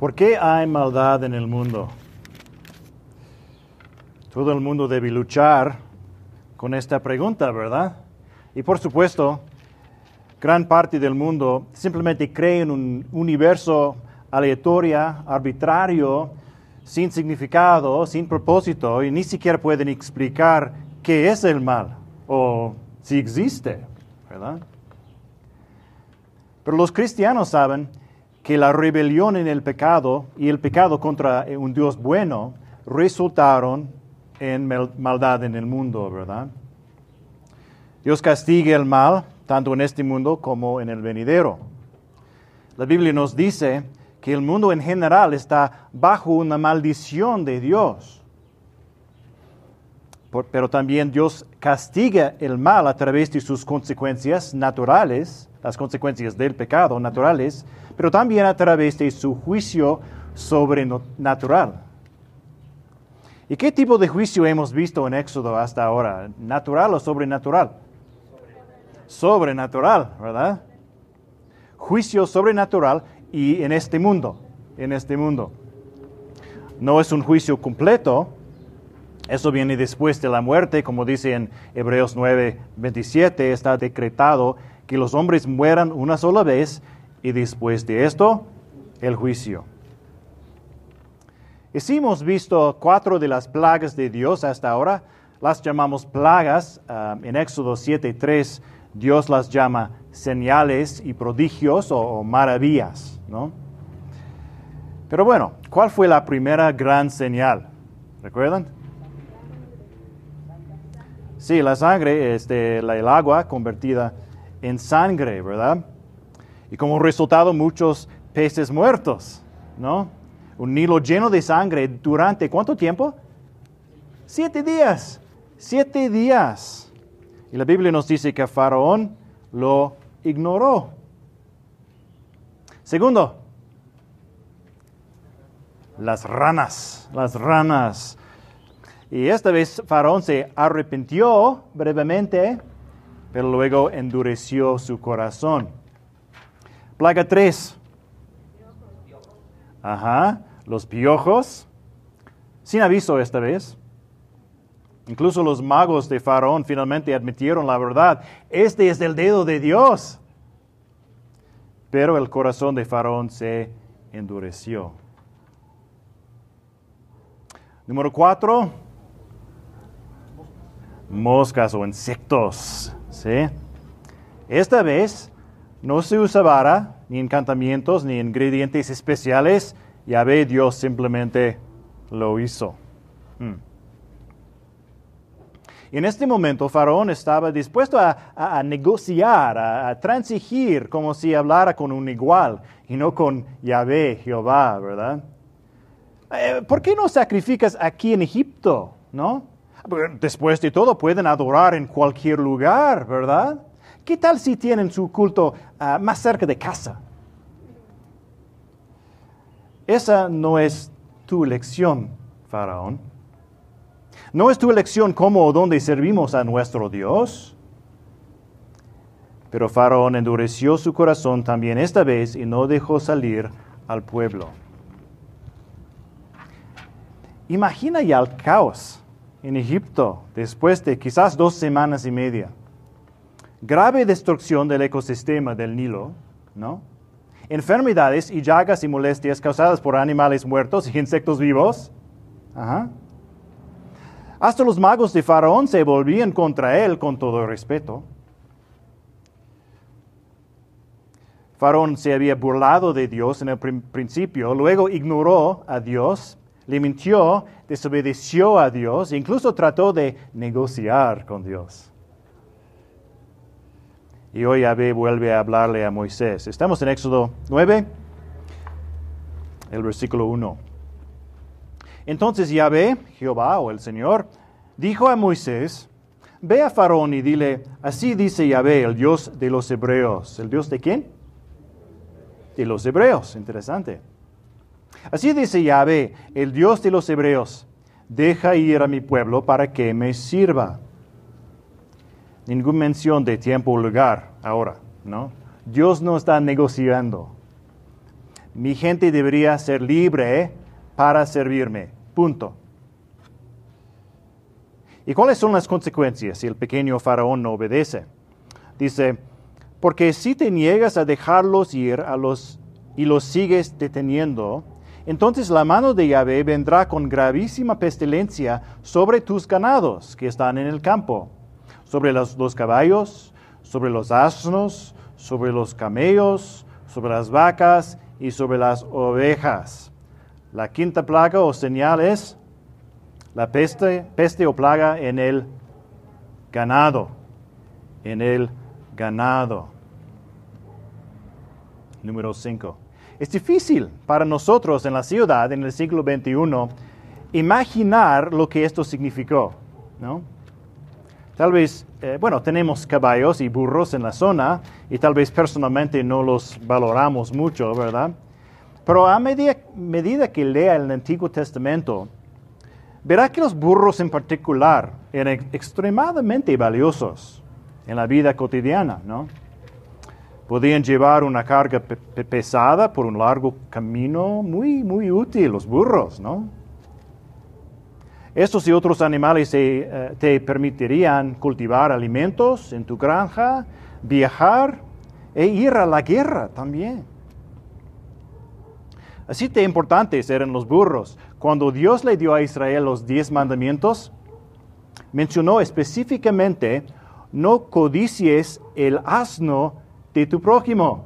¿Por qué hay maldad en el mundo? Todo el mundo debe luchar con esta pregunta, ¿verdad? Y por supuesto, gran parte del mundo simplemente cree en un universo aleatorio, arbitrario, sin significado, sin propósito, y ni siquiera pueden explicar qué es el mal o si existe, ¿verdad? Pero los cristianos saben que la rebelión en el pecado y el pecado contra un Dios bueno resultaron en maldad en el mundo, ¿verdad? Dios castiga el mal tanto en este mundo como en el venidero. La Biblia nos dice que el mundo en general está bajo una maldición de Dios. Pero también Dios castiga el mal a través de sus consecuencias naturales, las consecuencias del pecado naturales, pero también a través de su juicio sobrenatural. ¿Y qué tipo de juicio hemos visto en Éxodo hasta ahora? ¿Natural o sobrenatural? Sobrenatural, ¿verdad? Juicio sobrenatural y en este mundo, en este mundo. No es un juicio completo, eso viene después de la muerte, como dice en Hebreos 9, 27, está decretado que los hombres mueran una sola vez y después de esto, el juicio. Y si hemos visto cuatro de las plagas de Dios hasta ahora, las llamamos plagas. Ah, en Éxodo 7.3 Dios las llama señales y prodigios o, maravillas. ¿no? Pero bueno, ¿cuál fue la primera gran señal? ¿Recuerdan? Sí, la sangre, este, el agua convertida en sangre, ¿verdad? Y como resultado muchos peces muertos, ¿no? Un Nilo lleno de sangre durante cuánto tiempo? Siete días. Siete días. Y la Biblia nos dice que Faraón lo ignoró. Segundo, las ranas, las ranas. Y esta vez Faraón se arrepintió brevemente, pero luego endureció su corazón. Plaga 3. Ajá, los piojos. Sin aviso esta vez. Incluso los magos de Faraón finalmente admitieron la verdad. Este es el dedo de Dios. Pero el corazón de Faraón se endureció. Número 4. Moscas o insectos. ¿sí? Esta vez no se usa vara, ni encantamientos, ni ingredientes especiales. Ya ve, Dios simplemente lo hizo. Hmm. En este momento Faraón estaba dispuesto a, negociar, a, transigir, como si hablara con un igual y no con Yahvé, Jehová, ¿verdad? Eh, ¿Por qué no sacrificas aquí en Egipto? ¿No? Después de todo, pueden adorar en cualquier lugar, ¿verdad? ¿Qué tal si tienen su culto ah, más cerca de casa? Esa no es tu elección, Faraón. No es tu elección cómo o dónde servimos a nuestro Dios. Pero Faraón endureció su corazón también esta vez y no dejó salir al pueblo. Imagina ya el caos en Egipto después de quizás dos semanas y media grave destrucción del ecosistema del Nilo, ¿no? Enfermedades y llagas y molestias causadas por animales muertos y insectos vivos. Hasta los magos de Faraón se volvían contra él con todo respeto. Faraón se había burlado de Dios en el principio, luego ignoró a Dios, le mintió, desobedeció a Dios, e incluso trató de negociar con Dios. Y hoy Yahvé vuelve a hablarle a Moisés. Estamos en Éxodo 9, el versículo 1. Entonces Yahvé, Jehová o el Señor, dijo a Moisés, ve a Faraón y dile, así dice Yahvé, el Dios de los hebreos. ¿El Dios de quién? De los hebreos, interesante. Así dice Yahvé, el Dios de los hebreos, deja ir a mi pueblo para que me sirva ninguna mención de tiempo o lugar ahora, ¿no? Dios no está negociando. mi gente debería ser libre para servirme. Punto. ¿Y cuáles son las consecuencias si el pequeño faraón no obedece? Dice, porque si te niegas a dejarlos ir a los, y los sigues deteniendo, entonces la mano de Yahvé vendrá con gravísima pestilencia sobre tus ganados que están en el campo, sobre los, los caballos, sobre los asnos, sobre los camellos, sobre las vacas y sobre las ovejas. La quinta plaga o señal es la peste, o plaga en el ganado, en el ganado. Número 5. Es difícil para nosotros en la ciudad en el siglo XXI imaginar lo que esto significó, ¿no? Tal vez, eh, bueno, tenemos caballos y burros en la zona y tal vez personalmente no los valoramos mucho, ¿verdad? Pero a medida, medida que lea el Antiguo Testamento, verá que los burros en particular eran extremadamente valiosos en la vida cotidiana, ¿no? Podían llevar una carga pesada por un largo camino, muy, muy útil, los burros, ¿no? Estos y otros animales eh, te permitirían cultivar alimentos en tu granja, viajar e ir a la guerra también. Así de importantes eran los burros. Cuando Dios le dio a Israel los diez mandamientos, mencionó específicamente, no codicies el asno de tu prójimo,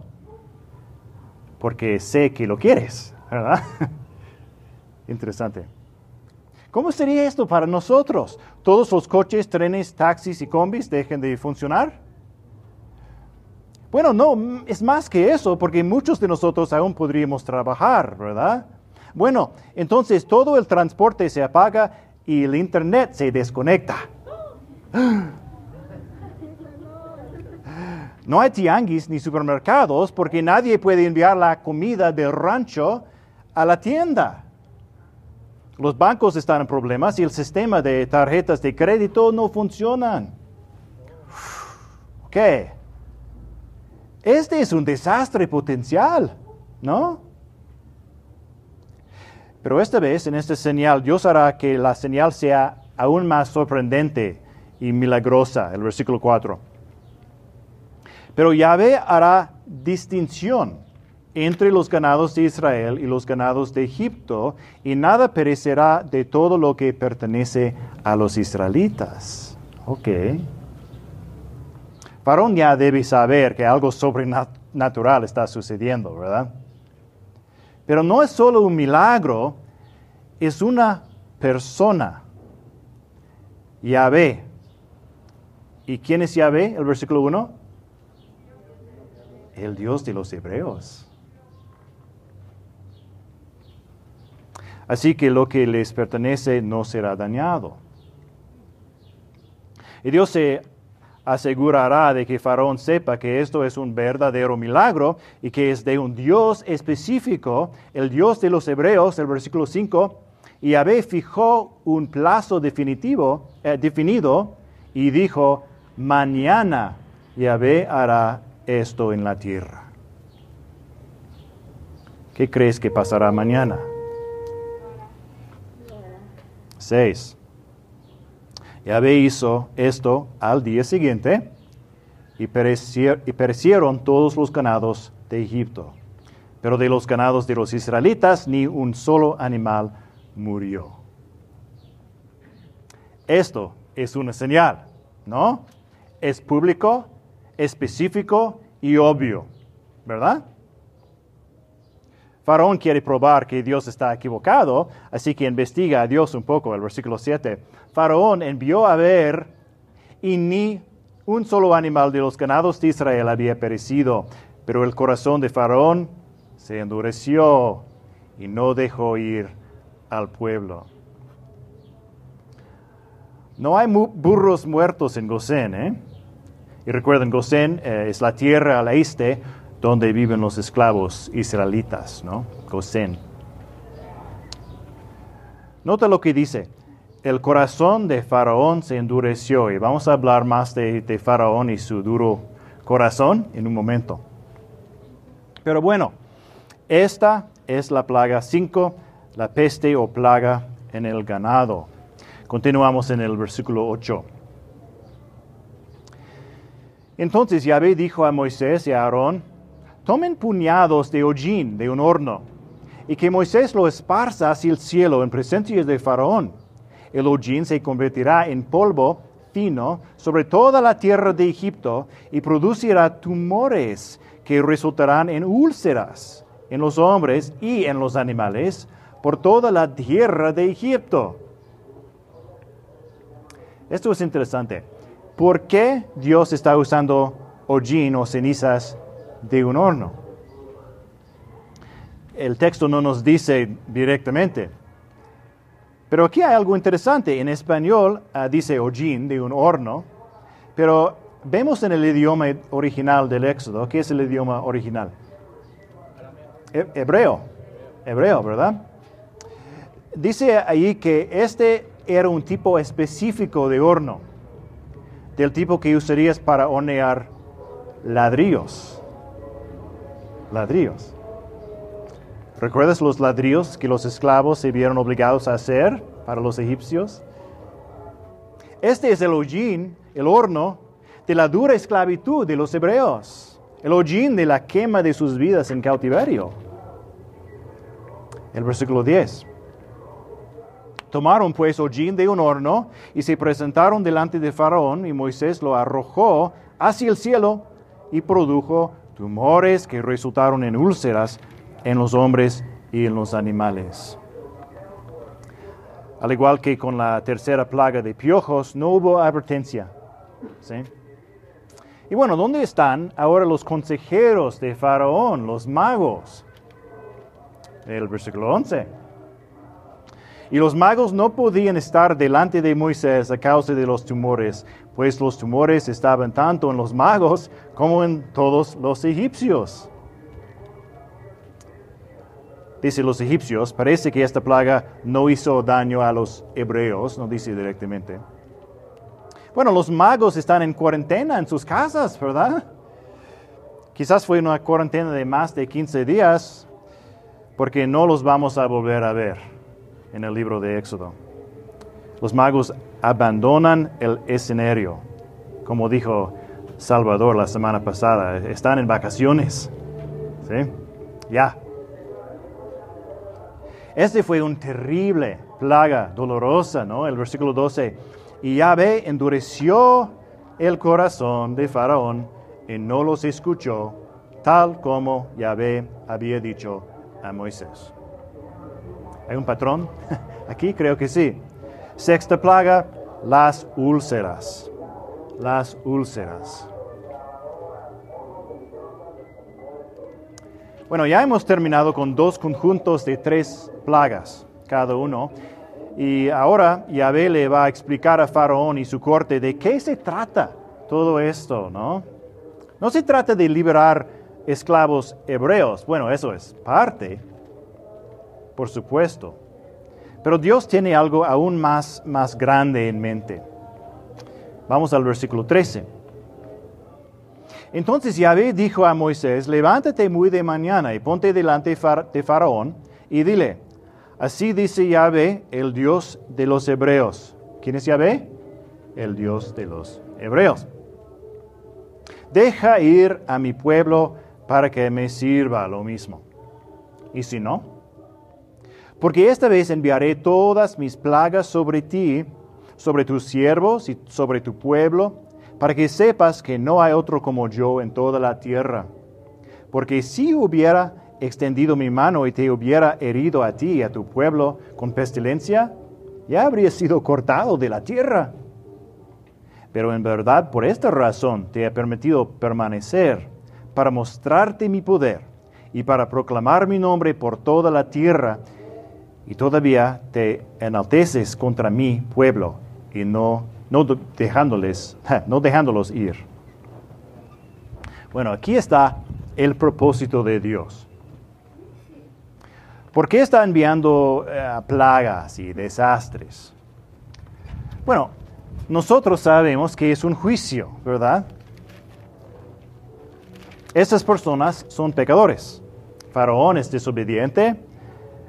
porque sé que lo quieres, ¿verdad? Interesante. ¿Cómo sería esto para nosotros? ¿Todos los coches, trenes, taxis y combis dejen de funcionar? Bueno, no, es más que eso, porque muchos de nosotros aún podríamos trabajar, ¿verdad? Bueno, entonces todo el transporte se apaga y el Internet se desconecta. No hay tianguis ni supermercados porque nadie puede enviar la comida del rancho a la tienda. Los bancos están en problemas y el sistema de tarjetas de crédito no funcionan. Ok. Este es un desastre potencial, ¿no? Pero esta vez, en esta señal, Dios hará que la señal sea aún más sorprendente y milagrosa, el versículo 4. Pero Yahvé hará distinción entre los ganados de Israel y los ganados de Egipto, y nada perecerá de todo lo que pertenece a los israelitas. Ok. Faraón ya debe saber que algo sobrenatural está sucediendo, ¿verdad? Pero no es solo un milagro, es una persona. Yahvé. ¿Y quién es Yahvé? El versículo 1. El Dios de los hebreos. Así que lo que les pertenece no será dañado. Y Dios se asegurará de que Faraón sepa que esto es un verdadero milagro y que es de un Dios específico, el Dios de los hebreos, el versículo 5, y Yahvé fijó un plazo definitivo, eh, definido y dijo, mañana Yahvé hará esto en la tierra. ¿Qué crees que pasará mañana? 6. Yahvé hizo esto al día siguiente y, perecieron todos los ganados de Egipto. Pero de los ganados de los israelitas ni un solo animal murió. Esto es una señal, ¿no? Es público, específico y obvio, ¿verdad? Faraón quiere probar que Dios está equivocado, así que investiga a Dios un poco, el versículo 7. Faraón envió a ver y ni un solo animal de los ganados de Israel había perecido, pero el corazón de Faraón se endureció y no dejó ir al pueblo. No hay burros muertos en Gosén, ¿eh? Y recuerden, Gosén eh, es la tierra al este donde viven los esclavos israelitas, ¿no? Gosén. Nota lo que dice. El corazón de Faraón se endureció y vamos a hablar más de, de Faraón y su duro corazón en un momento. Pero bueno, Esta es la plaga 5, la peste o plaga en el ganado. Continuamos en el versículo 8. Entonces Yahvé dijo a Moisés y a Aarón, tomen puñados de hollín de un horno, y que Moisés lo esparza hacia el cielo en presencia de Faraón. El hollín se convertirá en polvo fino sobre toda la tierra de Egipto y producirá tumores que resultarán en úlceras en los hombres y en los animales por toda la tierra de Egipto. Esto es interesante. ¿Por qué Dios está usando hollín o cenizas de un horno? El texto no nos dice directamente. Pero aquí hay algo interesante. En español ah, dice hollín de un horno, pero vemos en el idioma original del Éxodo, ¿qué es el idioma original? Hebreo, hebreo, ¿verdad? Dice ahí que este era un tipo específico de horno del tipo que usarías para hornear ladrillos. Ladrillos. ¿Recuerdas los ladrillos que los esclavos se vieron obligados a hacer para los egipcios? Este es el hollín, el horno, de la dura esclavitud de los hebreos, el hollín de la quema de sus vidas en cautiverio. El versículo 10. Tomaron pues hollín de un horno y se presentaron delante de Faraón y Moisés lo arrojó hacia el cielo y produjo tumores que resultaron en úlceras en los hombres y en los animales. Al igual que con la tercera plaga de piojos, no hubo advertencia. Y bueno, ¿dónde están ahora los consejeros de Faraón, los magos? El versículo 11. Y los magos no podían estar delante de Moisés a causa de los tumores, pues los tumores estaban tanto en los magos como en todos los egipcios. Dice los egipcios, parece que esta plaga no hizo daño a los hebreos, no dice directamente. Bueno, los magos están en cuarentena en sus casas, ¿verdad? Quizás fue una cuarentena de más de 15 días, porque no los vamos a volver a ver en el libro de Éxodo. Los magos abandonan el escenario, como dijo Salvador la semana pasada, están en vacaciones. ¿Sí? Ya. Este fue un terrible plaga dolorosa, ¿no? El versículo 12. Y Yahvé endureció el corazón de Faraón y no los escuchó, tal como Yahvé había dicho a Moisés. ¿Hay un patrón? Aquí creo que sí. Sexta plaga, las úlceras. Las úlceras. Bueno, ya hemos terminado con dos conjuntos de tres plagas cada uno. Y ahora Yahvé le va a explicar a Faraón y su corte de qué se trata todo esto, ¿no? No se trata de liberar esclavos hebreos. Bueno, eso es parte, por supuesto. Pero Dios tiene algo aún más, más grande en mente. Vamos al versículo 13. Entonces Yahvé dijo a Moisés, levántate muy de mañana y ponte delante de Faraón y dile, así dice Yahvé, el Dios de los hebreos. ¿Quién es Yahvé? El Dios de los hebreos. Deja ir a mi pueblo para que me sirva lo mismo. Y si no, porque esta vez enviaré todas mis plagas sobre ti, sobre tus siervos y sobre tu pueblo, para que sepas que no hay otro como yo en toda la tierra. Porque si hubiera extendido mi mano y te hubiera herido a ti y a tu pueblo con pestilencia, ya habría sido cortado de la tierra. Pero en verdad por esta razón te he permitido permanecer, para mostrarte mi poder y para proclamar mi nombre por toda la tierra y todavía te enalteces contra mi pueblo y no, no, dejándoles, no dejándolos ir. Bueno, aquí está el propósito de Dios. ¿Por qué está enviando eh, plagas y desastres? Bueno, nosotros sabemos que es un juicio, ¿verdad? Estas personas son pecadores, Faraón es desobediente,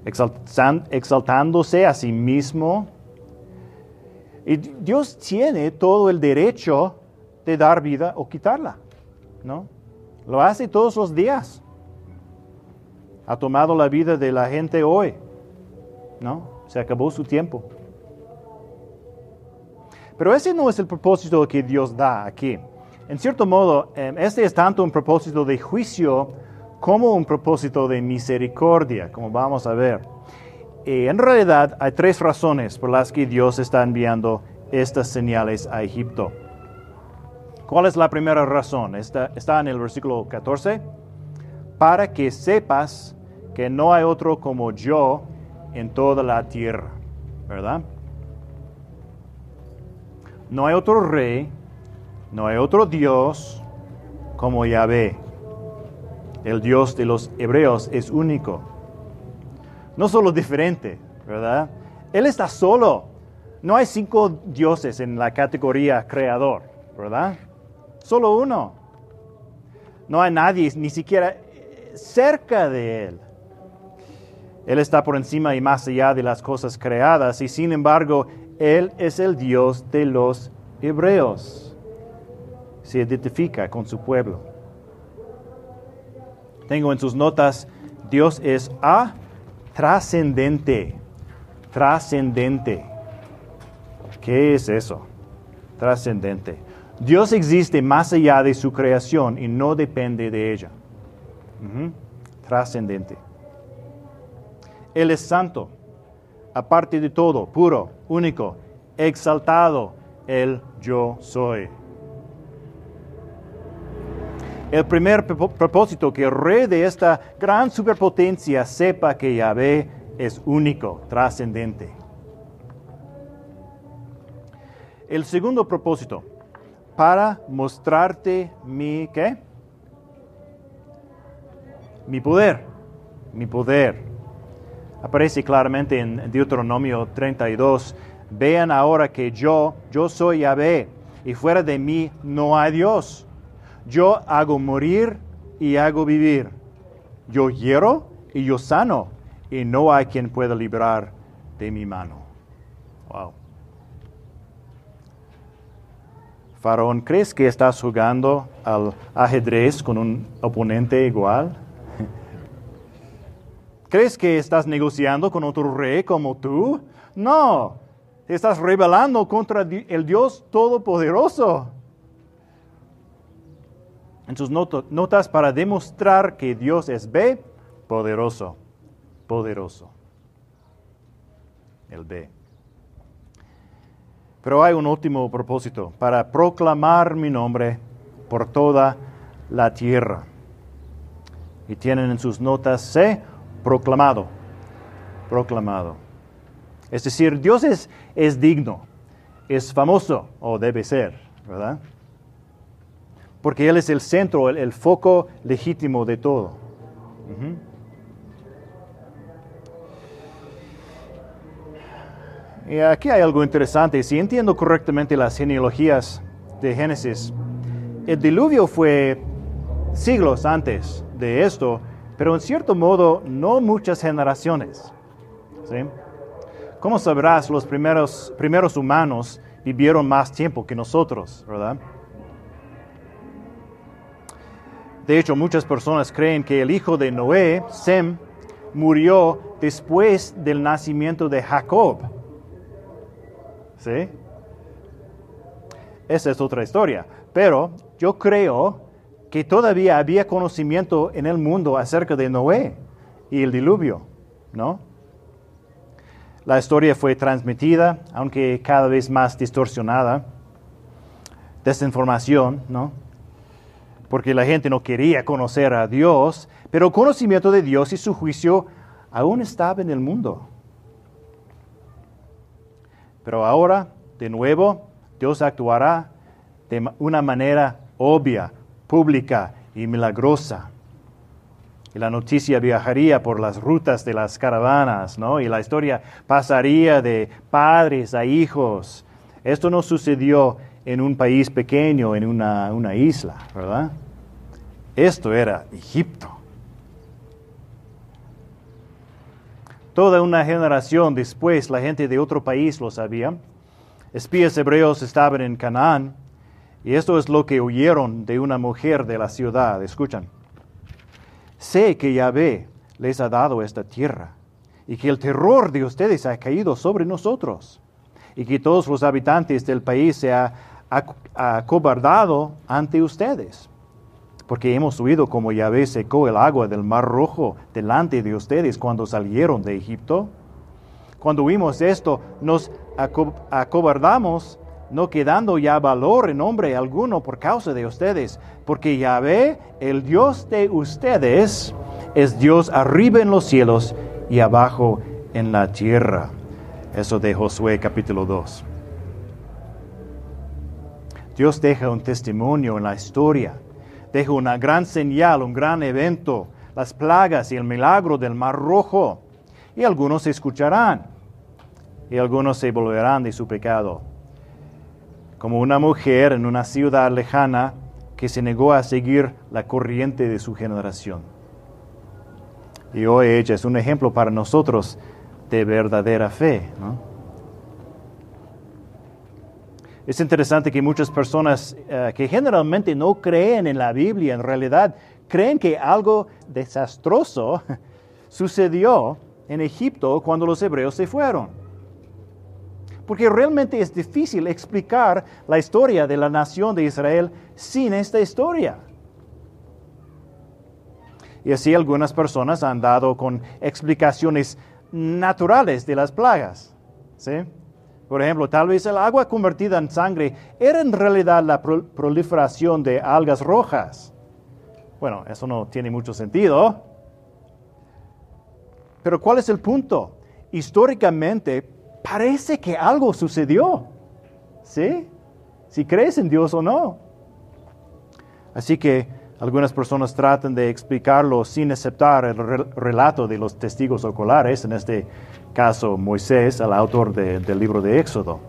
exaltándose a sí mismo. Y Dios tiene todo el derecho de dar vida o quitarla, ¿no? Lo hace todos los días. Ha tomado la vida de la gente hoy, ¿no? Se acabó su tiempo. Pero ese no es el propósito que Dios da aquí. En cierto modo, em, este es tanto un propósito de juicio como un propósito de misericordia, como vamos a ver. Y en realidad hay tres razones por las que Dios está enviando estas señales a Egipto. ¿Cuál es la primera razón? Está, está en el versículo 14. Para que sepas que no hay otro como yo en toda la tierra. ¿Verdad? No hay otro rey, no hay otro Dios como Yahvé. El Dios de los hebreos es único. No solo diferente, ¿verdad? Él está solo. No hay cinco dioses en la categoría creador, ¿verdad? Solo uno. No hay nadie, ni siquiera cerca de Él. Él está por encima y más allá de las cosas creadas y sin embargo Él es el Dios de los hebreos. Se identifica con su pueblo. Tengo en sus notas, Dios es A, trascendente. Trascendente. ¿Qué es eso? Trascendente. Dios existe más allá de su creación y no depende de ella. Trascendente. Él es santo, aparte de todo, puro, único, exaltado, el yo soy. El primer propósito, que el rey de esta gran superpotencia sepa que Yahvé es único, trascendente. El segundo propósito, para mostrarte mi, ¿qué? Mi poder, mi poder. Aparece claramente en Deuteronomio 32. Vean ahora que yo, yo soy Yahvé, y fuera de mí no hay Dios. Yo hago morir y hago vivir. Yo hiero y yo sano, y no hay quien pueda librar de mi mano. Wow. Faraón, ¿crees que estás jugando al ajedrez con un oponente igual? ¿Crees que estás negociando con otro rey como tú? No, estás rebelando contra el Dios Todopoderoso. En sus notas para demostrar que Dios es B, poderoso, poderoso. El B. Pero hay un último propósito, para proclamar mi nombre por toda la tierra. Y tienen en sus notas C, proclamado, proclamado. Es decir, Dios es, es digno, es famoso, o debe ser, ¿verdad? Porque Él es el centro, el, foco legítimo de todo. Y aquí hay algo interesante. Si entiendo correctamente las genealogías de Génesis, el diluvio fue siglos antes de esto, pero en cierto modo no muchas generaciones. ¿sí? ¿Cómo sabrás? Los primeros, primeros humanos vivieron más tiempo que nosotros, ¿verdad? De hecho, muchas personas creen que el hijo de Noé, Sem, murió después del nacimiento de Jacob. ¿Sí? Esa es otra historia. Pero yo creo que todavía había conocimiento en el mundo acerca de Noé y el diluvio, ¿no? La historia fue transmitida, aunque cada vez más distorsionada. Desinformación, ¿no? Porque la gente no quería conocer a Dios, pero el conocimiento de Dios y su juicio aún estaba en el mundo. Pero ahora, de nuevo, Dios actuará de una manera obvia, pública y milagrosa. Y la noticia viajaría por las rutas de las caravanas, ¿no? Y la historia pasaría de padres a hijos. Esto no sucedió en un país pequeño, en una, una isla, ¿verdad? Esto era Egipto. Toda una generación después la gente de otro país lo sabía. Espías hebreos estaban en Canaán y esto es lo que oyeron de una mujer de la ciudad. Escuchan. Sé que Yahvé les ha dado esta tierra y que el terror de ustedes ha caído sobre nosotros y que todos los habitantes del país se ha acobardado ante ustedes. Porque hemos oído como Yahvé secó el agua del mar rojo delante de ustedes cuando salieron de Egipto. Cuando vimos esto, nos acobardamos, no quedando ya valor en nombre alguno por causa de ustedes, porque Yahvé, el Dios de ustedes, es Dios arriba en los cielos y abajo en la tierra. Eso de Josué capítulo 2. Dios deja un testimonio en la historia, deja una gran señal, un gran evento, las plagas y el milagro del mar rojo. Y algunos escucharán y algunos se volverán de su pecado. Como una mujer en una ciudad lejana que se negó a seguir la corriente de su generación. Y hoy ella es un ejemplo para nosotros de verdadera fe. Es interesante que muchas personas eh, que generalmente no creen en la Biblia, en realidad creen que algo desastroso sucedió en Egipto cuando los hebreos se fueron. Porque realmente es difícil explicar la historia de la nación de Israel sin esta historia. Y así algunas personas han dado con explicaciones naturales de las plagas. ¿sí? Por ejemplo, tal vez el agua convertida en sangre era en realidad la proliferación de algas rojas. Bueno, eso no tiene mucho sentido. Pero ¿cuál es el punto? Históricamente parece que algo sucedió. ¿Sí? Si crees en Dios o no. Así que algunas personas tratan de explicarlo sin aceptar el relato de los testigos oculares, en este caso Moisés, el autor del libro de Éxodo,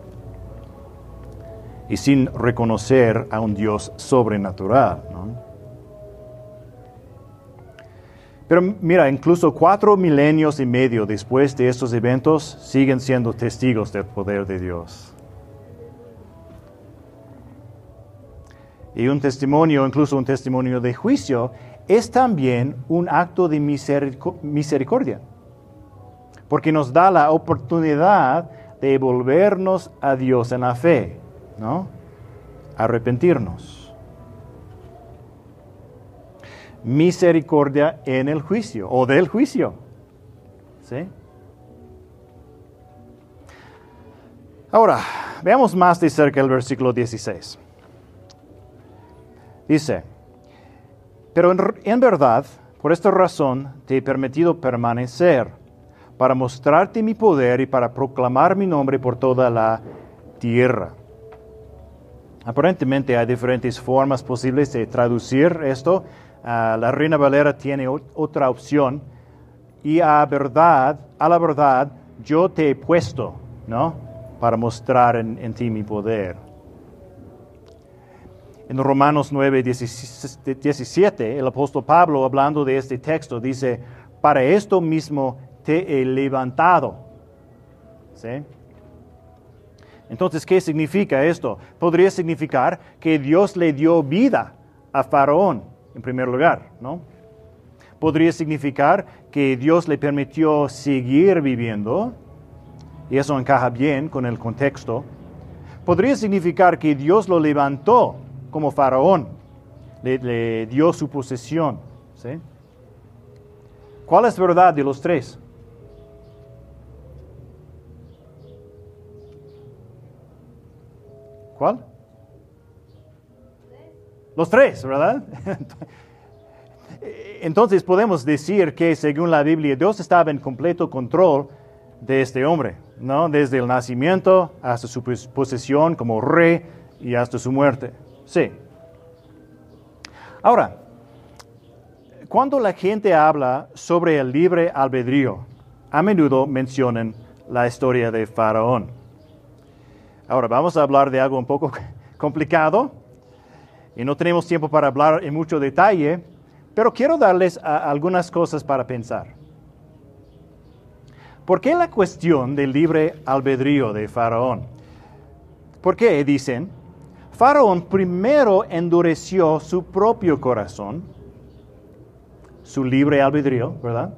y sin reconocer a un Dios sobrenatural. Pero mira, incluso cuatro milenios y medio después de estos eventos siguen siendo testigos del poder de Dios. y un testimonio, incluso un testimonio de juicio, es también un acto de misericordia, porque nos da la oportunidad de volvernos a Dios en la fe, ¿no? Arrepentirnos. Misericordia en el juicio o del juicio. ¿Sí? Ahora, veamos más de cerca el versículo 16. Dice, pero en, verdad, por esta razón te he permitido permanecer, para mostrarte mi poder y para proclamar mi nombre por toda la tierra. Aparentemente hay diferentes formas posibles de traducir esto. Ah, la Reina Valera tiene otra opción. Y a verdad, a la verdad, yo te he puesto, ¿no? Para mostrar en ti mi poder. En Romanos 9, 17, el apóstol Pablo, hablando de este texto, dice, para esto mismo he levantado. ¿Sí? Entonces, ¿qué significa esto? Podría significar que Dios le dio vida a Faraón, en primer lugar, ¿no? Podría significar que Dios le permitió seguir viviendo, y eso encaja bien con el contexto. Podría significar que Dios lo levantó como faraón, le, dio su posesión. ¿sí? ¿Cuál es verdad de los tres? ¿Cuál? Los tres, ¿verdad? Entonces podemos decir que según la Biblia Dios estaba en completo control de este hombre, ¿no? Desde el nacimiento hasta su posesión como rey y hasta su muerte. Sí. Ahora, cuando la gente habla sobre el libre albedrío, a menudo mencionan la historia de Faraón. Ahora, vamos a hablar de algo un poco complicado y no tenemos tiempo para hablar en mucho detalle, pero quiero darles algunas cosas para pensar. ¿Por qué la cuestión del libre albedrío de Faraón? ¿Por qué? Dicen, Faraón primero endureció su propio corazón, su libre albedrío, ¿verdad?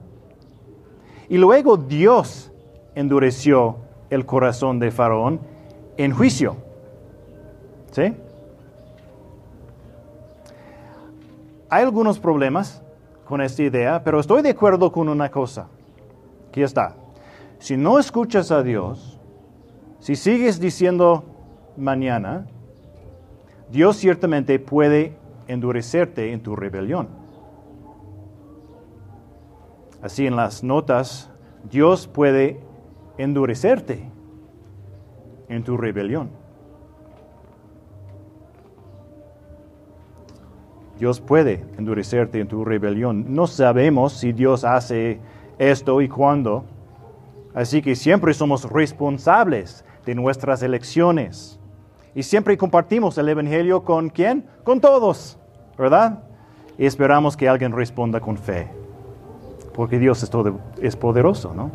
Y luego Dios endureció el corazón de Faraón en juicio. ¿Sí? Hay algunos problemas con esta idea, pero estoy de acuerdo con una cosa. Aquí está. Si no escuchas a Dios, si sigues diciendo mañana, Dios ciertamente puede endurecerte en tu rebelión. Así en las notas, Dios puede endurecerte en tu rebelión. Dios puede endurecerte en tu rebelión. No sabemos si Dios hace esto y cuándo. Así que siempre somos responsables de nuestras elecciones. Y siempre compartimos el Evangelio con quién? Con todos, ¿verdad? Y esperamos que alguien responda con fe. Porque Dios es, es poderoso, ¿no?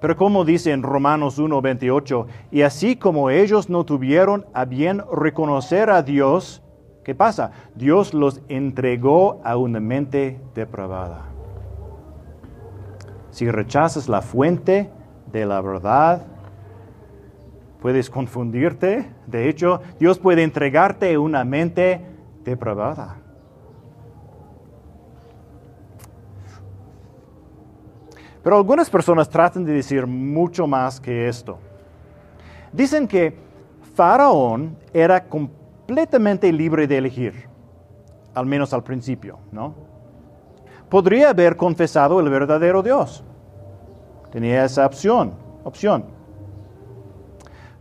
Pero como dice en Romanos 1:28, y así como ellos no tuvieron a bien reconocer a Dios, ¿Qué pasa? Dios los entregó a una mente depravada. Si rechazas la fuente de la verdad, puedes confundirte. De hecho, Dios puede entregarte una mente depravada. Pero algunas personas tratan de decir mucho más que esto. Dicen que Faraón era completamente libre de elegir, al menos al principio, ¿no? Podría haber confesado el verdadero Dios. Tenía esa opción, opción.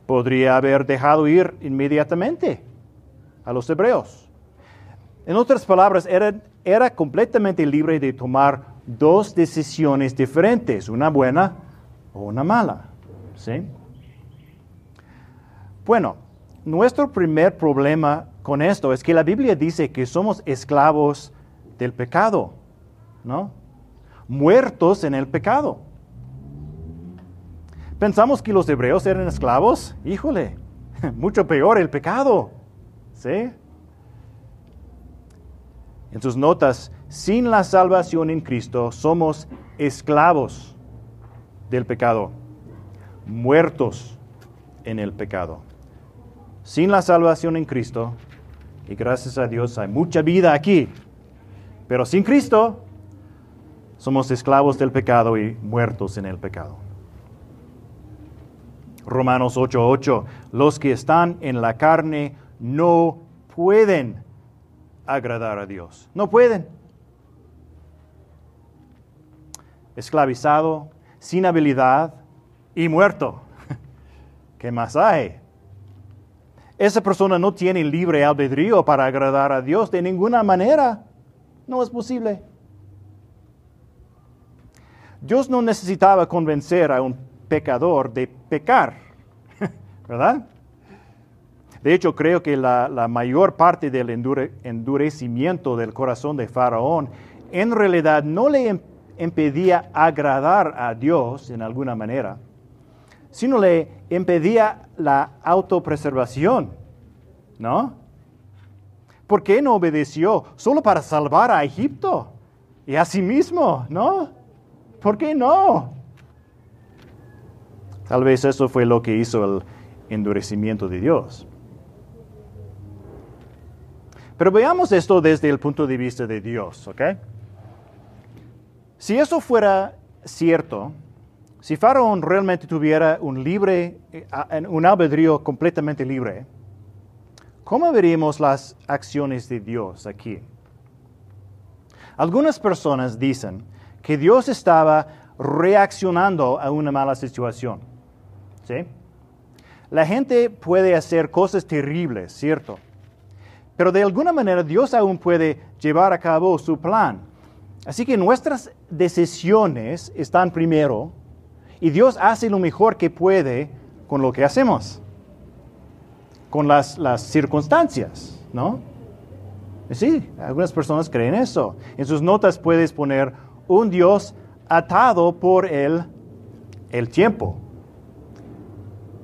Podría haber dejado ir inmediatamente a los hebreos. En otras palabras, era, era completamente libre de tomar dos decisiones diferentes, una buena o una mala. ¿Sí? Bueno, nuestro primer problema con esto es que la Biblia dice que somos esclavos del pecado, ¿no? Muertos en el pecado. Pensamos que los hebreos eran esclavos. Híjole, mucho peor el pecado. ¿Sí? En sus notas, sin la salvación en Cristo somos esclavos del pecado, muertos en el pecado sin la salvación en Cristo, y gracias a Dios hay mucha vida aquí, pero sin Cristo somos esclavos del pecado y muertos en el pecado. Romanos 8:8, los que están en la carne no pueden agradar a Dios, no pueden. Esclavizado, sin habilidad y muerto. ¿Qué más hay? Esa persona no tiene libre albedrío para agradar a Dios de ninguna manera. No es posible. Dios no necesitaba convencer a un pecador de pecar, ¿verdad? De hecho, creo que la, mayor parte del endurecimiento del corazón de Faraón en realidad no le impedía agradar a Dios en alguna manera, sino le impedía la autopreservación, ¿no? ¿Por qué no obedeció solo para salvar a Egipto y a sí mismo, no? ¿Por qué no? Tal vez eso fue lo que hizo el endurecimiento de Dios. Pero veamos esto desde el punto de vista de Dios, ¿ok? Si eso fuera cierto, si Faraón realmente tuviera un libre, eh, un albedrío completamente libre, ¿cómo veríamos las acciones de Dios aquí? Algunas personas dicen que Dios estaba reaccionando a una mala situación. ¿Sí? La gente puede hacer cosas terribles, ¿cierto? Pero de alguna manera Dios aún puede llevar a cabo su plan. Así que nuestras decisiones están primero y Dios hace lo mejor que puede con lo que hacemos, con las, circunstancias, ¿no? Sí, algunas personas creen eso. En sus notas puedes poner un Dios atado por el, el tiempo.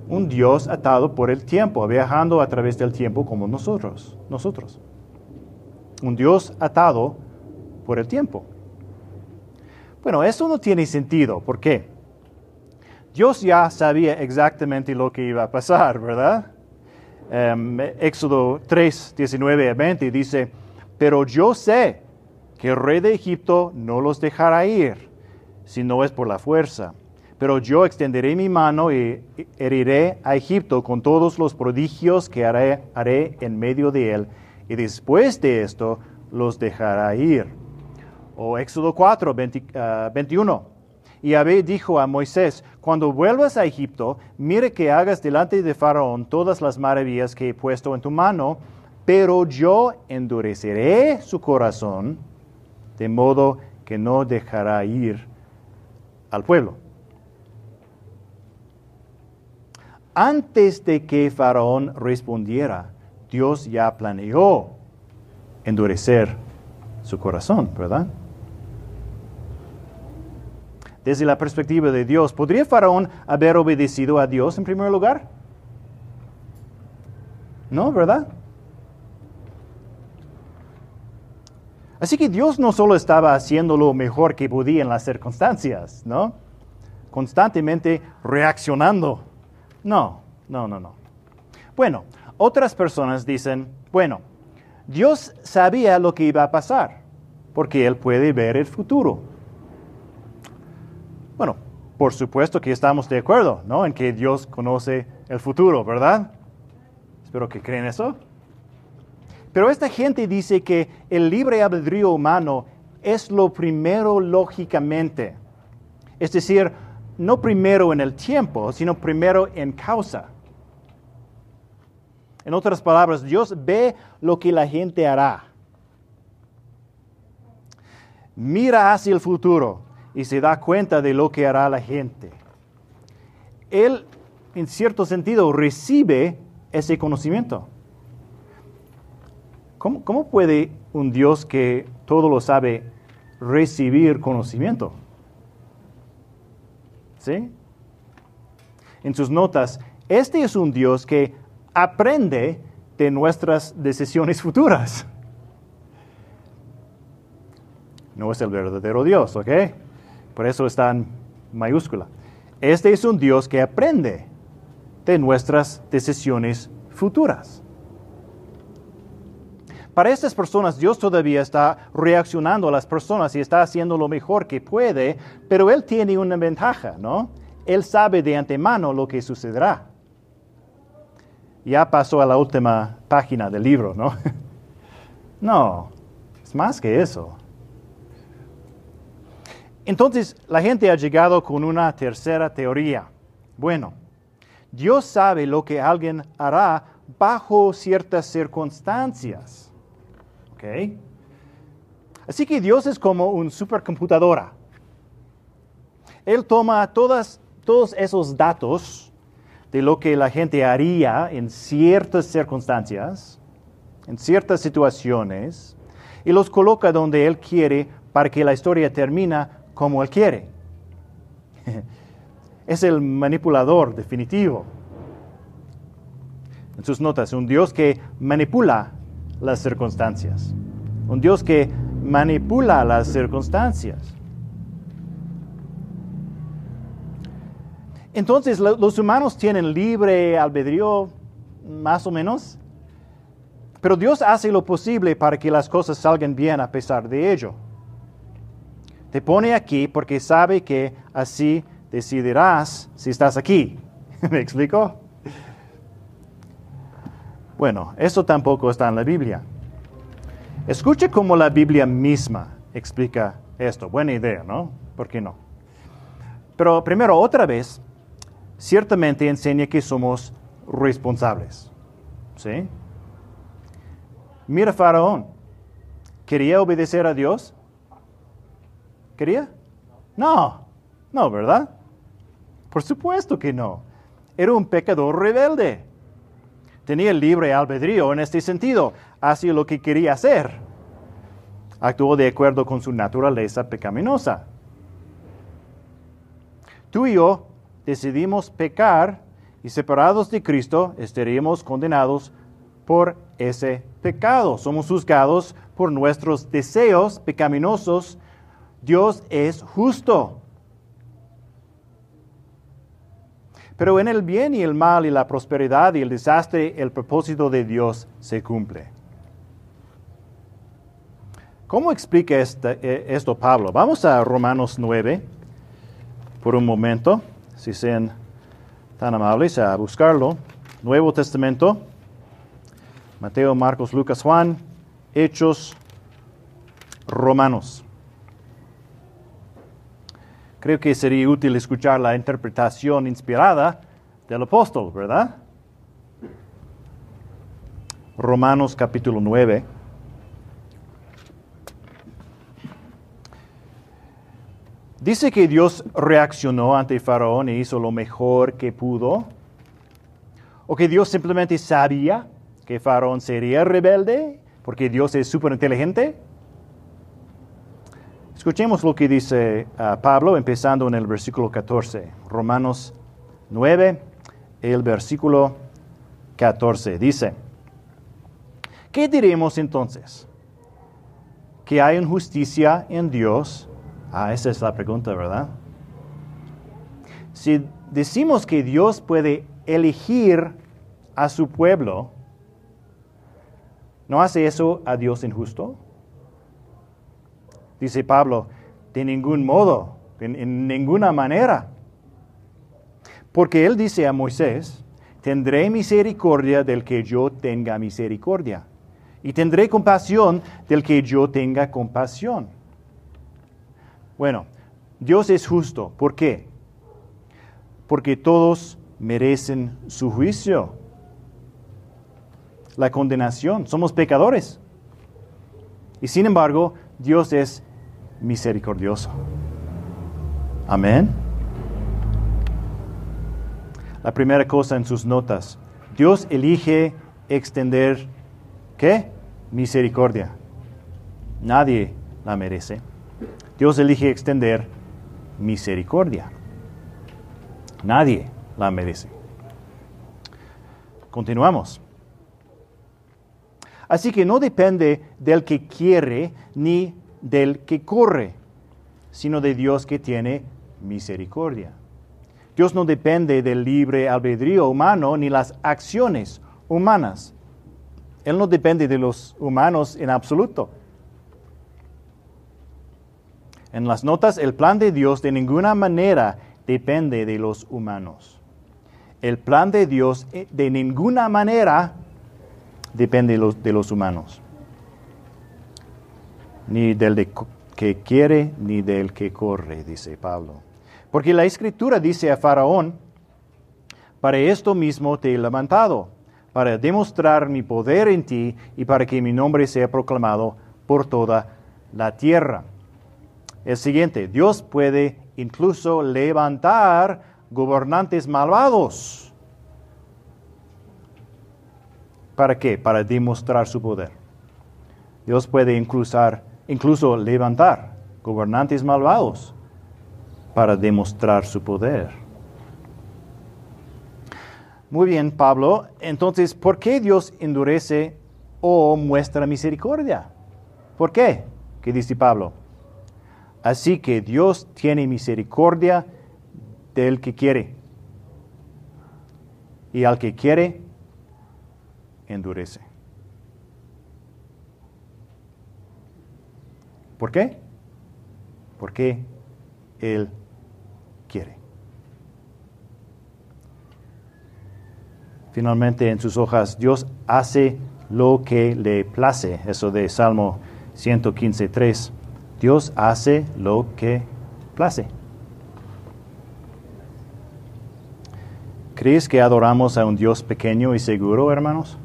Un Dios atado por el tiempo, viajando a través del tiempo como nosotros, nosotros. Un Dios atado por el tiempo. Bueno, eso no tiene sentido. ¿Por qué? Dios ya sabía exactamente lo que iba a pasar, ¿verdad? Em, Éxodo 3, 19 a 20 dice, pero yo sé que el rey de Egipto no los dejará ir, si no es por la fuerza. Pero yo extenderé mi mano y heriré a Egipto con todos los prodigios que haré, haré en medio de él, y después de esto los dejará ir. O Éxodo 4, 21. Y Yahvé dijo a Moisés, cuando vuelvas a Egipto, mire que hagas delante de Faraón todas las maravillas que he puesto en tu mano, pero yo endureceré su corazón, de modo que no dejará ir al pueblo. Antes de que Faraón respondiera, Dios ya planeó endurecer su corazón, ¿verdad? Desde la perspectiva de Dios, ¿podría Faraón haber obedecido a Dios en primer lugar? No, ¿verdad? Así que Dios no solo estaba haciendo lo mejor que podía en las circunstancias, ¿no? Constantemente reaccionando. No, no, no, no. Bueno, otras personas dicen, bueno, Dios sabía lo que iba a pasar, porque Él puede ver el futuro. Bueno, por supuesto que estamos de acuerdo, ¿no? En que Dios conoce el futuro, ¿verdad? Espero que creen eso. Pero esta gente dice que el libre albedrío humano es lo primero lógicamente. Es decir, no primero en el tiempo, sino primero en causa. En otras palabras, Dios ve lo que la gente hará. Mira hacia el futuro y se da cuenta de lo que hará la gente. Él, en cierto sentido, recibe ese conocimiento. ¿Cómo, ¿Cómo, puede un Dios que todo lo sabe recibir conocimiento? ¿Sí? En sus notas, este es un Dios que aprende de nuestras decisiones futuras. No es el verdadero Dios, ¿ok? Por eso está en mayúscula. Este es un Dios que aprende de nuestras decisiones futuras. Para estas personas, Dios todavía está reaccionando a las personas y está haciendo lo mejor que puede, pero Él tiene una ventaja, ¿no? Él sabe de antemano lo que sucederá. Ya pasó a la última página del libro, ¿no? No, es más que eso. Entonces la gente ha llegado con una tercera teoría. Bueno, Dios sabe lo que alguien hará bajo ciertas circunstancias. ¿Ok? Así que Dios es como un supercomputadora. Él toma todos esos datos de lo que la gente haría en ciertas circunstancias, en ciertas situaciones, y los coloca donde Él quiere para que la historia termine como Él quiere. Es el manipulador definitivo. En sus notas, un Dios que manipula las circunstancias. Un Dios que manipula las circunstancias. Entonces, los humanos tienen libre albedrío, más o menos, pero Dios hace lo posible para que las cosas salgan bien a pesar de ello. Te pone aquí porque sabe que así decidirás si estás aquí. ¿Me explico? Bueno, eso tampoco está en la Biblia. Escuche cómo la Biblia misma explica esto. Buena idea, ¿no? ¿Por qué no? Pero primero, otra vez, ciertamente enseña que somos responsables. ¿Sí? Mira Faraón. ¿Quería obedecer a Dios? No, no, ¿verdad? Por supuesto que no. Era un pecador rebelde. Tenía libre albedrío en este sentido. Hacía lo que quería hacer. Actuó de acuerdo con su naturaleza pecaminosa. tú y yo decidimos pecar y separados de Cristo estaríamos condenados por ese pecado. Somos juzgados por nuestros deseos pecaminosos. Dios es justo. Pero en el bien y el mal y la prosperidad y el desastre, el propósito de Dios se cumple. ¿Cómo explica eh, esto Pablo? Vamos a Romanos 9 por un momento, si sean tan amables a buscarlo. Nuevo Testamento, Mateo, Marcos, Lucas, Juan, Hechos, Romanos. Creo que sería útil escuchar la interpretación inspirada del apóstol, ¿verdad? Romanos capítulo 9. Dice que Dios reaccionó ante Faraón e hizo lo mejor que pudo. O que Dios simplemente sabía que Faraón sería rebelde porque Dios es súper inteligente. Escuchemos lo que dice ah, Pablo empezando en el versículo 14. Romanos 9, el versículo 14. Dice, ¿qué diremos entonces? ¿Que hay injusticia en Dios? Ah, esa es la pregunta, ¿verdad? Si decimos que Dios puede elegir a su pueblo, ¿no hace eso a Dios injusto? Dice Pablo, de ningún modo, en, ninguna manera. Porque él dice a Moisés, tendré misericordia del que yo tenga misericordia, y tendré compasión del que yo tenga compasión. Bueno, Dios es justo. ¿Por qué? Porque todos merecen su juicio. La condenación. Somos pecadores. Y sin embargo, Dios es misericordioso. Amén. La primera cosa en sus notas. Dios elige extender, ¿qué? Misericordia. Nadie la merece. Dios elige extender misericordia. Nadie la merece. Continuamos. Así que no depende del que quiere ni del que corre, sino de Dios que tiene misericordia. Dios no depende del libre albedrío humano ni las acciones humanas. Él no depende de los humanos en absoluto. En las notas, el plan de Dios de ninguna manera depende de los humanos. El plan de Dios eh, de ninguna manera depende de los, humanos. Ni del que quiere ni del que corre, dice Pablo. Porque la escritura dice a Faraón, para esto mismo te he levantado, para demostrar mi poder en ti y para que mi nombre sea proclamado por toda la tierra el siguiente, Dios puede incluso levantar gobernantes malvados. ¿Para qué? Para demostrar su poder. Dios puede incluso, incluso levantar gobernantes malvados para demostrar su poder. Muy bien, Pablo. Entonces, ¿por qué Dios endurece o muestra misericordia? ¿Por qué? ¿Qué dice Pablo? Así que Dios tiene misericordia del que quiere. Y al que quiere, endurece. ¿Por qué? Porque Él quiere. Finalmente, en sus hojas, Dios hace lo que le place. Eso de Salmo 115, 3. Dios hace lo que place. ¿Crees que adoramos a un Dios pequeño y seguro, hermanos?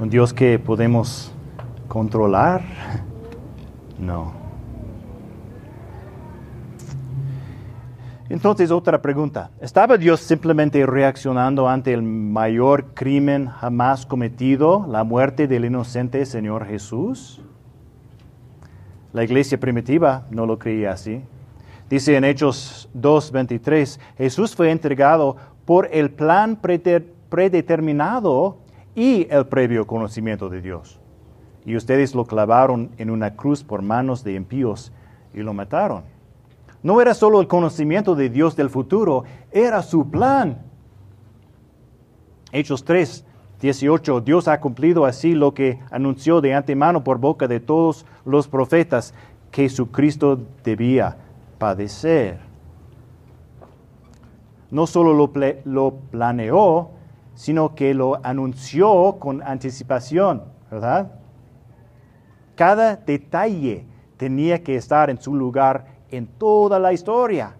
¿Un Dios que podemos controlar? No. Entonces, otra pregunta. ¿Estaba Dios simplemente reaccionando ante el mayor crimen jamás cometido, la muerte del inocente Señor Jesús? La iglesia primitiva no lo creía así. Dice en Hechos 2.23, Jesús fue entregado por el plan predeterminado y el previo conocimiento de Dios. Y ustedes lo clavaron en una cruz por manos de impíos y lo mataron. No era solo el conocimiento de Dios del futuro, era su plan. Hechos 3, 18. Dios ha cumplido así lo que anunció de antemano por boca de todos los profetas, que Jesucristo debía padecer. No solo lo, lo planeó, sino que lo anunció con anticipación, ¿verdad? Cada detalle tenía que estar en su lugar en toda la historia.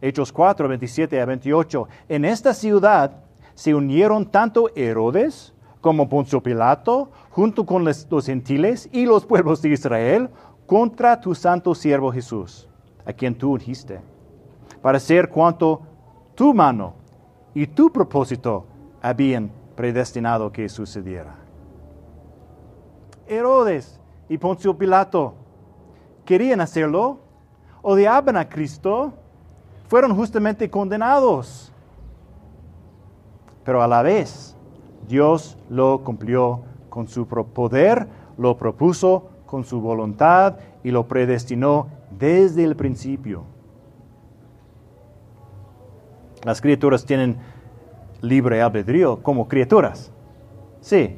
Hechos 4, 27 a 28. En esta ciudad se unieron tanto Herodes como Poncio Pilato, junto con los, gentiles y los pueblos de Israel, contra tu santo siervo Jesús, a quien tú ungiste, para hacer cuanto tu mano y tu propósito habían predestinado que sucediera. Herodes y Poncio Pilato querían hacerlo, odiaban a Cristo, fueron justamente condenados. Pero a la vez, Dios lo cumplió con su poder, lo propuso con su voluntad y lo predestinó desde el principio. Las criaturas tienen libre albedrío como criaturas. Sí,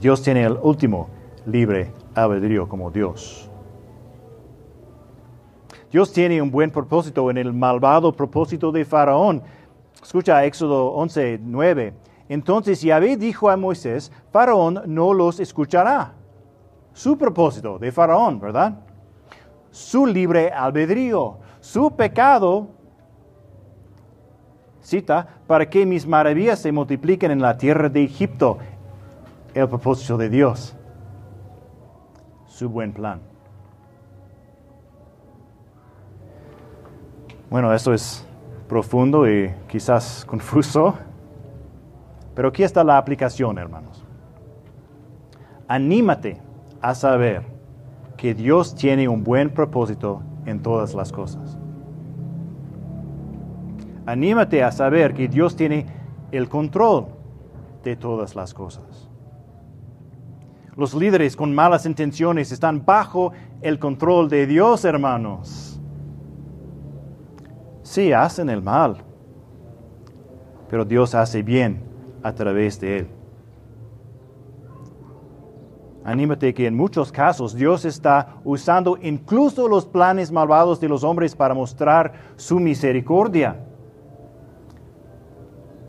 Dios tiene el último libre albedrío como Dios. Dios tiene un buen propósito en el malvado propósito de Faraón. Escucha Éxodo 11, 9. Entonces Yahvé dijo a Moisés, Faraón no los escuchará. Su propósito de Faraón, ¿verdad? Su libre albedrío, su pecado, cita, para que mis maravillas se multipliquen en la tierra de Egipto. El propósito de Dios, su buen plan. Bueno, esto es profundo y quizás confuso, pero aquí está la aplicación, hermanos. Anímate a saber que Dios tiene un buen propósito en todas las cosas. Anímate a saber que Dios tiene el control de todas las cosas. Los líderes con malas intenciones están bajo el control de Dios, hermanos sí hacen el mal, pero Dios hace bien a través de él. Anímate que en muchos casos Dios está usando incluso los planes malvados de los hombres para mostrar su misericordia.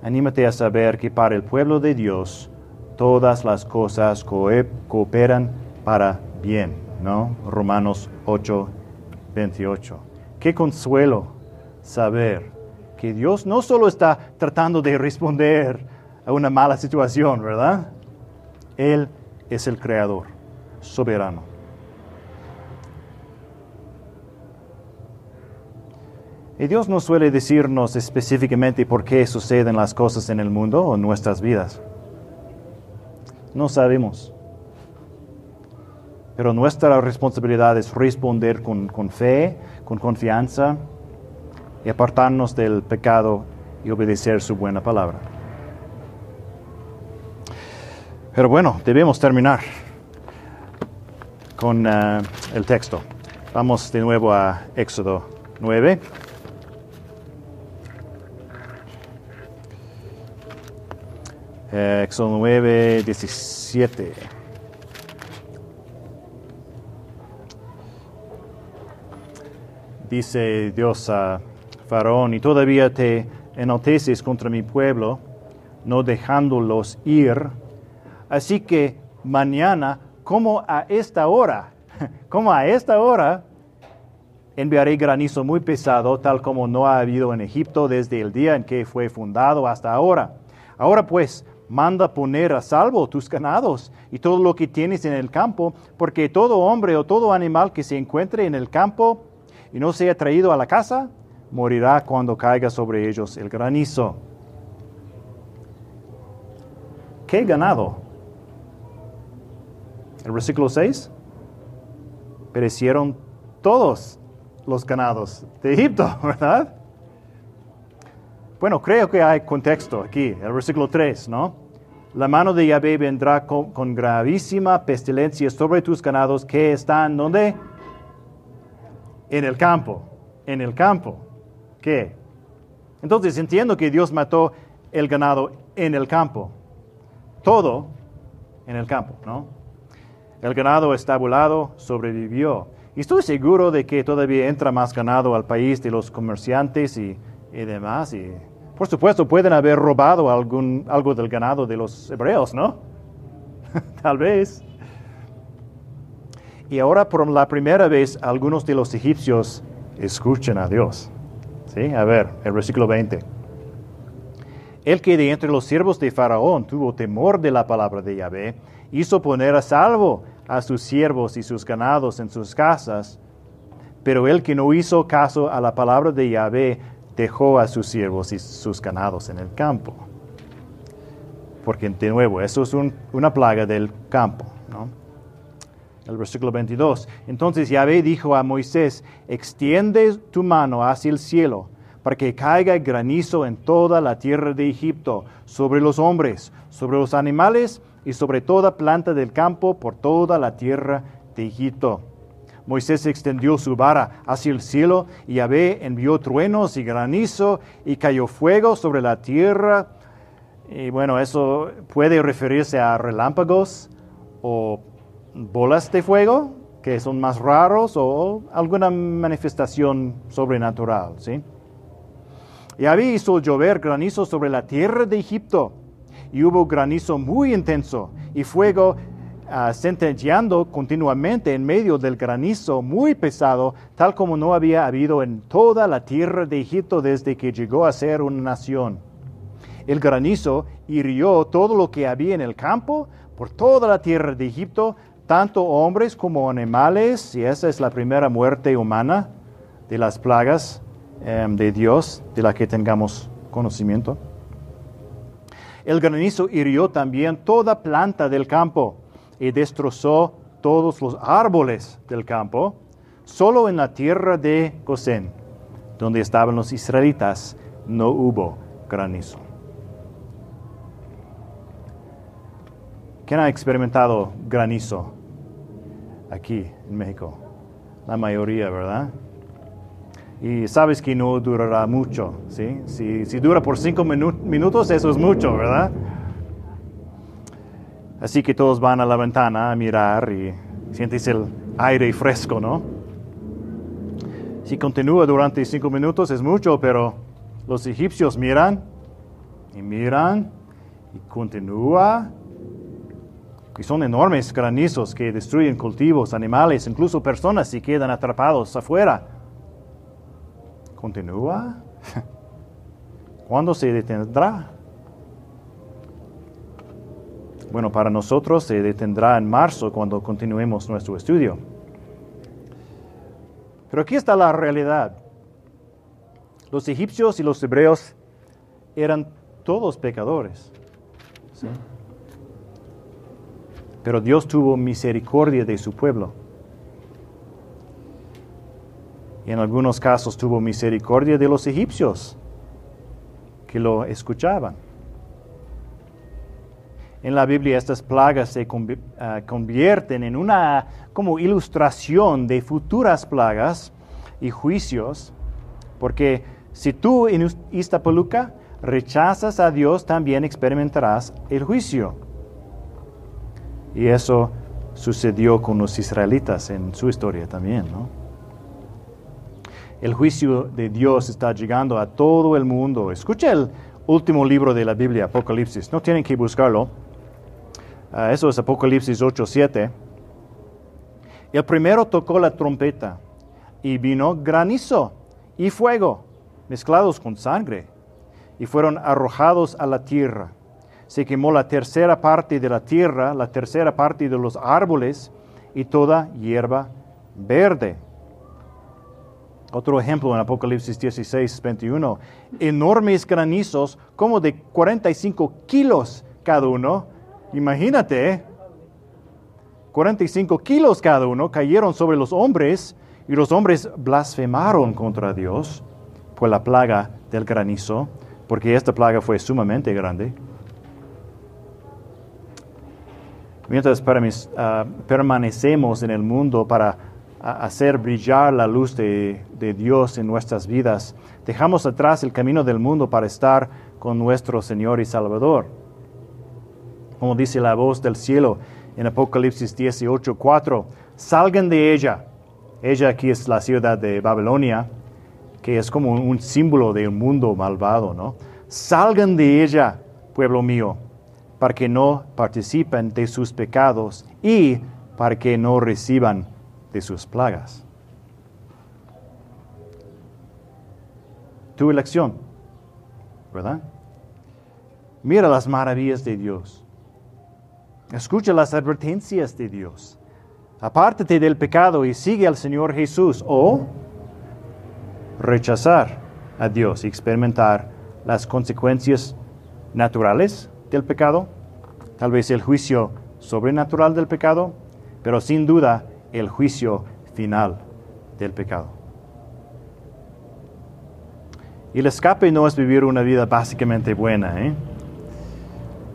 Anímate a saber que para el pueblo de Dios todas las cosas cooperan para bien, ¿no? Romanos 8, 28. Qué consuelo saber que Dios no solo está tratando de responder a una mala situación, ¿verdad? Él es el creador, soberano. Y Dios no suele decirnos específicamente por qué suceden las cosas en el mundo o en nuestras vidas. No sabemos. Pero nuestra responsabilidad es responder con, fe, con confianza, y apartarnos del pecado y obedecer su buena palabra. Pero bueno, debemos terminar con eh, el texto. Vamos de nuevo a Éxodo 9. Éxodo 9, 17. Dice Dios a Faraón, y todavía te enalteces contra mi pueblo, no dejándolos ir. Así que mañana, como a esta hora, como a esta hora, enviaré granizo muy pesado, tal como no ha habido en Egipto desde el día en que fue fundado hasta ahora. Ahora pues, manda poner a salvo tus ganados y todo lo que tienes en el campo, porque todo hombre o todo animal que se encuentre en el campo y no sea traído a la casa, morirá cuando caiga sobre ellos el granizo. ¿Qué ganado? El versículo 6. Perecieron todos los ganados de Egipto, ¿verdad? Bueno, creo que hay contexto aquí, el versículo 3, ¿no? La mano de Yahvé vendrá con, gravísima pestilencia sobre tus ganados que están, ¿dónde? En el campo, en el campo. ¿Qué? Entonces entiendo que Dios mató el ganado en el campo. Todo en el campo, ¿no? El ganado estabulado sobrevivió. Y estoy seguro de que todavía entra más ganado al país de los comerciantes y, y demás. Y por supuesto, pueden haber robado algún, algo del ganado de los hebreos, ¿no? Tal vez. Y ahora por la primera vez algunos de los egipcios escuchan a Dios. ¿Sí? A ver, el versículo 20. El que de entre los siervos de Faraón tuvo temor de la palabra de Yahvé, hizo poner a salvo a sus siervos y sus ganados en sus casas. Pero el que no hizo caso a la palabra de Yahvé dejó a sus siervos y sus ganados en el campo. Porque de nuevo, eso es una plaga del campo. El versículo 22. Entonces Yahvé dijo a Moisés, extiende tu mano hacia el cielo para que caiga granizo en toda la tierra de Egipto, sobre los hombres, sobre los animales y sobre toda planta del campo por toda la tierra de Egipto Moisés extendió su vara hacia el cielo y Yahvé envió truenos y granizo y cayó fuego sobre la tierra. Y bueno, eso puede referirse a relámpagos o bolas de fuego, que son más raros, o alguna manifestación sobrenatural, ¿sí? Yahvé hizo llover granizo sobre la tierra de Egipto, y hubo granizo muy intenso, y fuego uh, continuamente en medio del granizo muy pesado, tal como no había habido en toda la tierra de Egipto desde que llegó a ser una nación. El granizo hirió todo lo que había en el campo por toda la tierra de Egipto, tanto hombres como animales, y esa es la primera muerte humana de las plagas em, de Dios, de la que tengamos conocimiento. El granizo hirió también toda planta del campo y destrozó todos los árboles del campo, solo en la tierra de Gosén, donde estaban los israelitas, no hubo granizo. ¿Quién ha experimentado granizo aquí en México? La mayoría, ¿verdad? Y sabes que no durará mucho, ¿sí? Si, dura por cinco minutos, eso es mucho, ¿verdad? Así que todos van a la ventana a mirar y sientes el aire fresco, ¿no? Si continúa durante cinco minutos es mucho, pero los egipcios miran y miran y continúa. Y son enormes granizos que destruyen cultivos, animales, incluso personas y quedan atrapados afuera. Continúa. ¿Cuándo se detendrá? Bueno, para nosotros se detendrá en marzo cuando continuemos nuestro estudio. Pero aquí está la realidad. Los egipcios y los hebreos eran todos pecadores. Pero Dios tuvo misericordia de su pueblo. Y en algunos casos tuvo misericordia de los egipcios que lo escuchaban. En la Biblia estas plagas se ah, convierten en una como ilustración de futuras plagas y juicios, porque si tú en Iztapaluca rechazas a Dios, también experimentarás el juicio. Y eso sucedió con los israelitas en su historia también, ¿no? El juicio de Dios está llegando a todo el mundo. Escucha el último libro de la Biblia, Apocalipsis. No tienen que buscarlo. Eso es Apocalipsis 8:7. El primero tocó la trompeta y vino granizo y fuego mezclados con sangre y fueron arrojados a la tierra. Se quemó la tercera parte de la tierra, la tercera parte de los árboles y toda hierba verde. Otro ejemplo en Apocalipsis 16, 21. Enormes granizos, como de 45 kilos cada uno, Imagínate, 45 kilos cada uno cayeron sobre los hombres Y los hombres blasfemaron contra Dios por la plaga del granizo, porque esta plaga fue sumamente grande. Mientras uh, permanecemos en el mundo para hacer brillar la luz de, de, Dios en nuestras vidas, dejamos atrás el camino del mundo para estar con nuestro Señor y Salvador. Como dice la voz del cielo en Apocalipsis 18, 4, salgan de ella. Ella aquí es la ciudad de Babilonia, que es como un símbolo de un mundo malvado, ¿no? Salgan de ella, pueblo mío, para que no participen de sus pecados y para que no reciban de sus plagas. Tu elección, ¿verdad? Mira las maravillas de Dios. Escucha las advertencias de Dios. Apártate del pecado y sigue al Señor Jesús o rechazar a Dios y experimentar las consecuencias naturales del pecado, tal vez el juicio sobrenatural del pecado, pero sin duda el juicio final del pecado. Y el escape no es vivir una vida básicamente buena, ¿eh?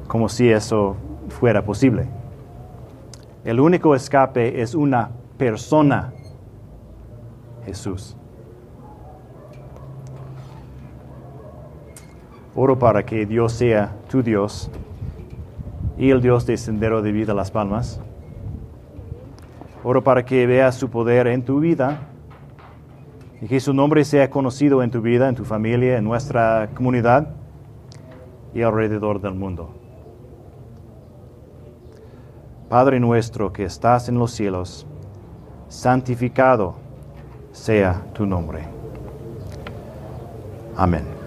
como si eso fuera posible. El único escape es una persona, Jesús. Oro para que Dios sea tu Dios y el Dios de Sendero de Vida Las Palmas. Oro para que veas su poder en tu vida y que su nombre sea conocido en tu vida, en tu familia, en nuestra comunidad y alrededor del mundo. Padre nuestro que estás en los cielos, santificado sea tu nombre. Amén.